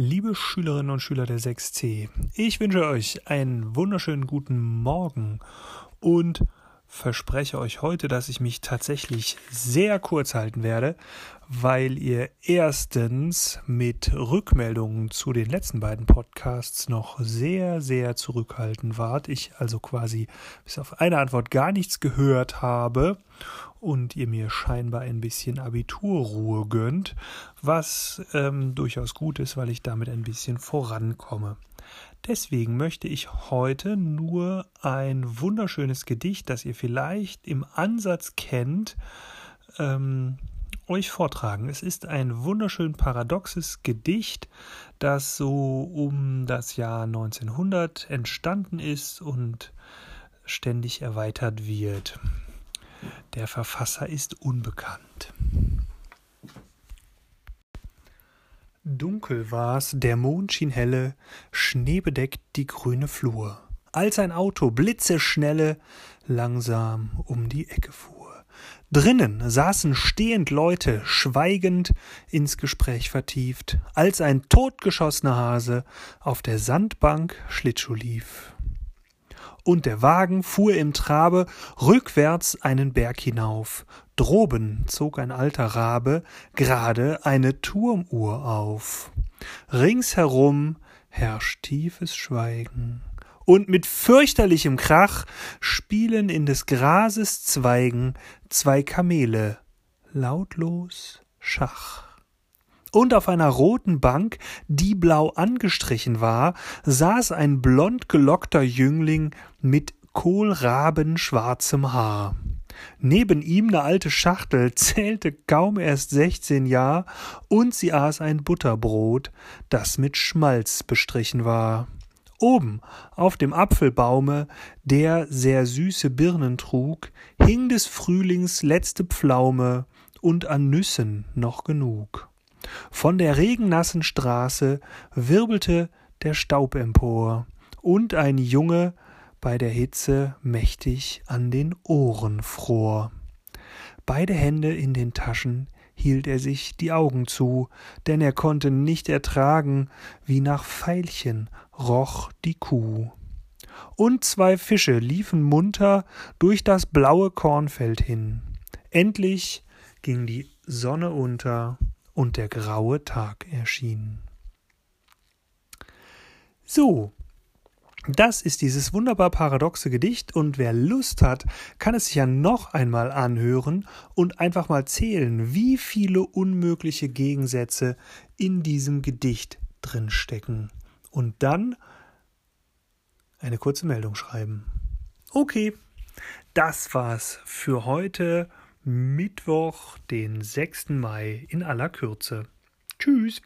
Liebe Schülerinnen und Schüler der 6c, ich wünsche euch einen wunderschönen guten Morgen und verspreche euch heute, dass ich mich tatsächlich sehr kurz halten werde, weil ihr erstens mit Rückmeldungen zu den letzten beiden Podcasts noch sehr, sehr zurückhaltend wart. Ich also quasi bis auf eine Antwort gar nichts gehört habe und ihr mir scheinbar ein bisschen Abiturruhe gönnt, was ähm, durchaus gut ist, weil ich damit ein bisschen vorankomme. Deswegen möchte ich heute nur ein wunderschönes Gedicht, das ihr vielleicht im Ansatz kennt, ähm, euch vortragen. Es ist ein wunderschön paradoxes Gedicht, das so um das Jahr 1900 entstanden ist und ständig erweitert wird. Der Verfasser ist unbekannt. Dunkel war's, der Mond schien helle, schneebedeckt die grüne Flur, als ein Auto blitzeschnelle langsam um die Ecke fuhr. Drinnen saßen stehend Leute, schweigend ins Gespräch vertieft, als ein totgeschossener Hase auf der Sandbank Schlittschuh lief. Und der Wagen fuhr im Trabe rückwärts einen Berg hinauf, Droben zog ein alter Rabe gerade eine Turmuhr auf. Ringsherum herrscht tiefes Schweigen. Und mit fürchterlichem Krach spielen in des Grases Zweigen zwei Kamele lautlos Schach. Und auf einer roten Bank, die blau angestrichen war, saß ein blond gelockter Jüngling mit kohlrabenschwarzem Haar. Neben ihm ne alte Schachtel zählte kaum erst sechzehn Jahr, und sie aß ein Butterbrot, das mit Schmalz bestrichen war. Oben auf dem Apfelbaume, der sehr süße Birnen trug, hing des Frühlings letzte Pflaume und an Nüssen noch genug. Von der regennassen Straße wirbelte der Staub empor, und ein Junge bei der Hitze mächtig an den Ohren fror. Beide Hände in den Taschen hielt er sich die Augen zu, denn er konnte nicht ertragen, wie nach Veilchen roch die Kuh. Und zwei Fische liefen munter durch das blaue Kornfeld hin. Endlich ging die Sonne unter und der graue Tag erschien. So, das ist dieses wunderbar paradoxe Gedicht und wer Lust hat, kann es sich ja noch einmal anhören und einfach mal zählen, wie viele unmögliche Gegensätze in diesem Gedicht drinstecken. Und dann eine kurze Meldung schreiben. Okay, das war's für heute, Mittwoch, den 6. Mai in aller Kürze. Tschüss.